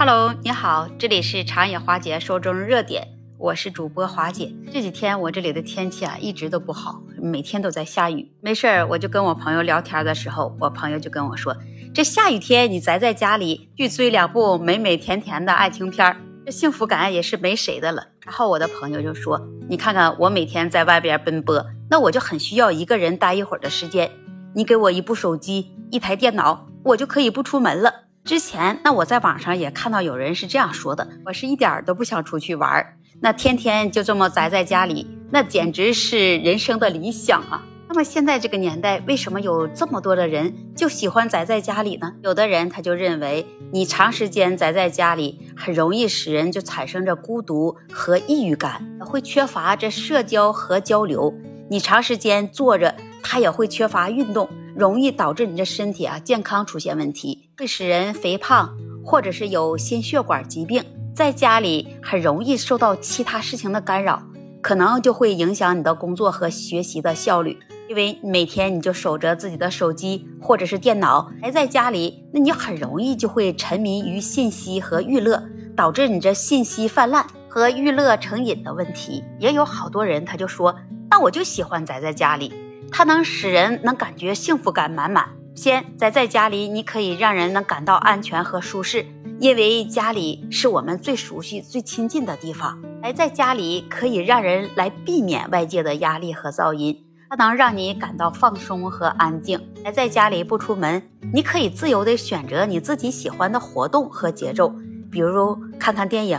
Hello，你好，这里是长野华姐说中热点，我是主播华姐。这几天我这里的天气啊一直都不好，每天都在下雨。没事儿，我就跟我朋友聊天的时候，我朋友就跟我说：“这下雨天你宅在家里，去追两部美美甜甜的爱情片儿，这幸福感也是没谁的了。”然后我的朋友就说：“你看看我每天在外边奔波，那我就很需要一个人待一会儿的时间。你给我一部手机，一台电脑，我就可以不出门了。”之前，那我在网上也看到有人是这样说的：我是一点儿都不想出去玩儿，那天天就这么宅在家里，那简直是人生的理想啊。那么现在这个年代，为什么有这么多的人就喜欢宅在家里呢？有的人他就认为，你长时间宅在家里，很容易使人就产生着孤独和抑郁感，会缺乏这社交和交流。你长时间坐着，他也会缺乏运动。容易导致你的身体啊健康出现问题，会使人肥胖，或者是有心血管疾病。在家里很容易受到其他事情的干扰，可能就会影响你的工作和学习的效率。因为每天你就守着自己的手机或者是电脑，还在家里，那你很容易就会沉迷于信息和娱乐，导致你这信息泛滥和娱乐成瘾的问题。也有好多人他就说，那我就喜欢宅在家里。它能使人能感觉幸福感满满。先宅在家里，你可以让人能感到安全和舒适，因为家里是我们最熟悉、最亲近的地方。宅在家里可以让人来避免外界的压力和噪音，它能让你感到放松和安静。宅在家里不出门，你可以自由地选择你自己喜欢的活动和节奏，比如看看电影、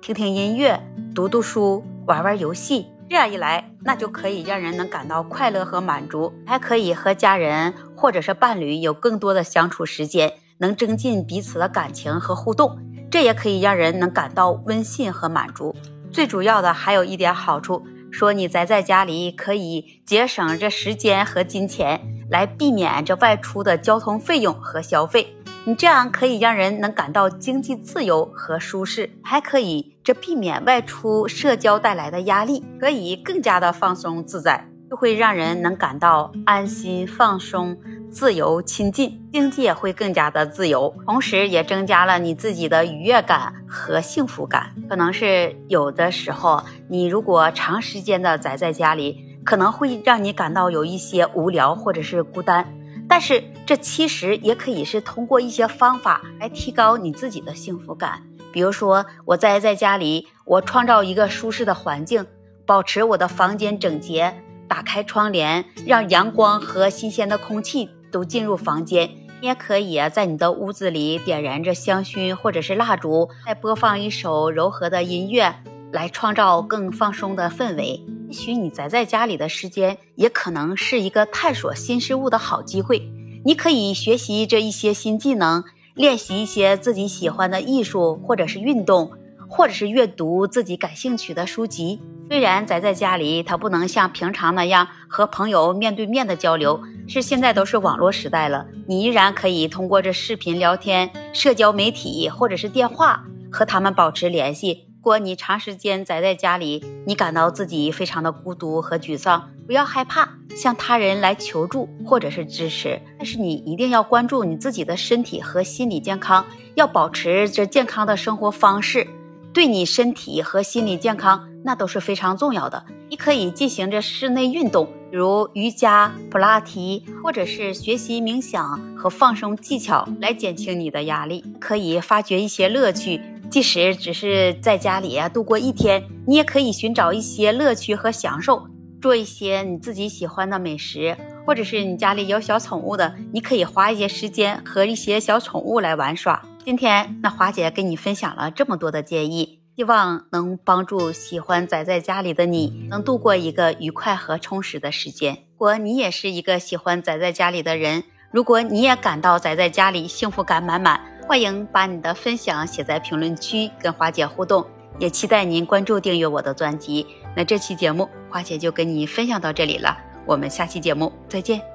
听听音乐、读读书、玩玩游戏。这样一来，那就可以让人能感到快乐和满足，还可以和家人或者是伴侣有更多的相处时间，能增进彼此的感情和互动。这也可以让人能感到温馨和满足。最主要的还有一点好处，说你宅在家里可以节省这时间和金钱，来避免这外出的交通费用和消费。你这样可以让人能感到经济自由和舒适，还可以这避免外出社交带来的压力，可以更加的放松自在，就会让人能感到安心、放松、自由、亲近，经济也会更加的自由，同时也增加了你自己的愉悦感和幸福感。可能是有的时候，你如果长时间的宅在家里，可能会让你感到有一些无聊或者是孤单。但是这其实也可以是通过一些方法来提高你自己的幸福感，比如说我在在家里，我创造一个舒适的环境，保持我的房间整洁，打开窗帘，让阳光和新鲜的空气都进入房间。你也可以在你的屋子里点燃着香薰或者是蜡烛，再播放一首柔和的音乐，来创造更放松的氛围。也许你宅在家里的时间，也可能是一个探索新事物的好机会。你可以学习这一些新技能，练习一些自己喜欢的艺术，或者是运动，或者是阅读自己感兴趣的书籍。虽然宅在家里，它不能像平常那样和朋友面对面的交流，是现在都是网络时代了，你依然可以通过这视频聊天、社交媒体或者是电话和他们保持联系。如果你长时间宅在家里，你感到自己非常的孤独和沮丧，不要害怕向他人来求助或者是支持，但是你一定要关注你自己的身体和心理健康，要保持着健康的生活方式，对你身体和心理健康那都是非常重要的。你可以进行着室内运动，如瑜伽、普拉提，或者是学习冥想和放松技巧来减轻你的压力，可以发掘一些乐趣。即使只是在家里啊度过一天，你也可以寻找一些乐趣和享受，做一些你自己喜欢的美食，或者是你家里有小宠物的，你可以花一些时间和一些小宠物来玩耍。今天那华姐跟你分享了这么多的建议，希望能帮助喜欢宅在家里的你，能度过一个愉快和充实的时间。如果你也是一个喜欢宅在家里的人，如果你也感到宅在家里幸福感满满。欢迎把你的分享写在评论区，跟花姐互动，也期待您关注订阅我的专辑。那这期节目，花姐就跟你分享到这里了，我们下期节目再见。